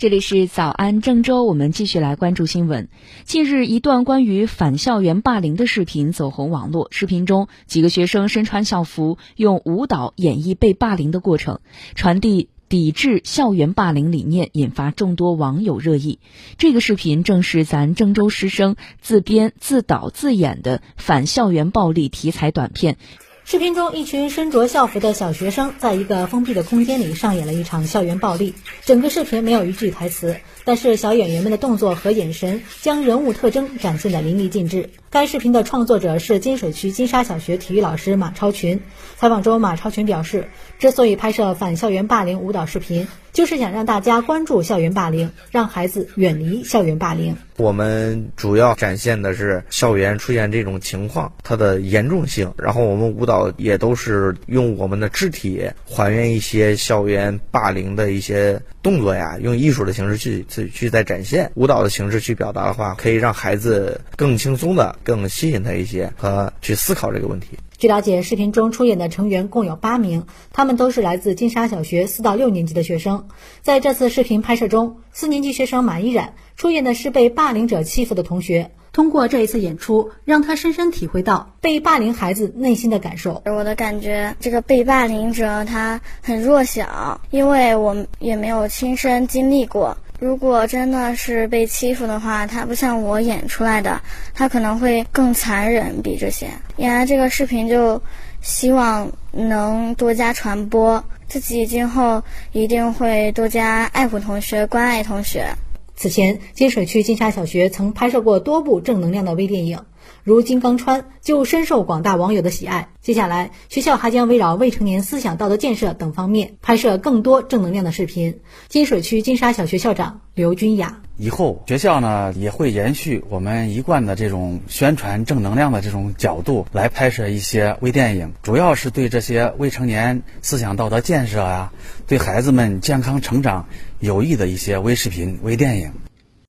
这里是早安郑州，我们继续来关注新闻。近日，一段关于反校园霸凌的视频走红网络。视频中，几个学生身穿校服，用舞蹈演绎被霸凌的过程，传递抵制校园霸凌理念，引发众多网友热议。这个视频正是咱郑州师生自编自导自演的反校园暴力题材短片。视频中，一群身着校服的小学生在一个封闭的空间里上演了一场校园暴力。整个视频没有一句台词，但是小演员们的动作和眼神将人物特征展现得淋漓尽致。该视频的创作者是金水区金沙小学体育老师马超群。采访中，马超群表示，之所以拍摄反校园霸凌舞蹈视频，就是想让大家关注校园霸凌，让孩子远离校园霸凌。我们主要展现的是校园出现这种情况它的严重性，然后我们舞蹈也都是用我们的肢体还原一些校园霸凌的一些动作呀，用艺术的形式去去去在展现舞蹈的形式去表达的话，可以让孩子更轻松的。更吸引他一些和去思考这个问题。据了解，视频中出演的成员共有八名，他们都是来自金沙小学四到六年级的学生。在这次视频拍摄中，四年级学生马依冉出演的是被霸凌者欺负的同学。通过这一次演出，让他深深体会到被霸凌孩子内心的感受。我的感觉，这个被霸凌者他很弱小，因为我也没有亲身经历过。如果真的是被欺负的话，他不像我演出来的，他可能会更残忍，比这些。演完这个视频，就希望能多加传播，自己今后一定会多加爱护同学，关爱同学。此前，金水区金沙小学曾拍摄过多部正能量的微电影，如《金刚川》就深受广大网友的喜爱。接下来，学校还将围绕未成年思想道德建设等方面拍摄更多正能量的视频。金水区金沙小学校长刘君雅：以后学校呢也会延续我们一贯的这种宣传正能量的这种角度来拍摄一些微电影，主要是对这些未成年思想道德建设啊，对孩子们健康成长有益的一些微视频、微电影。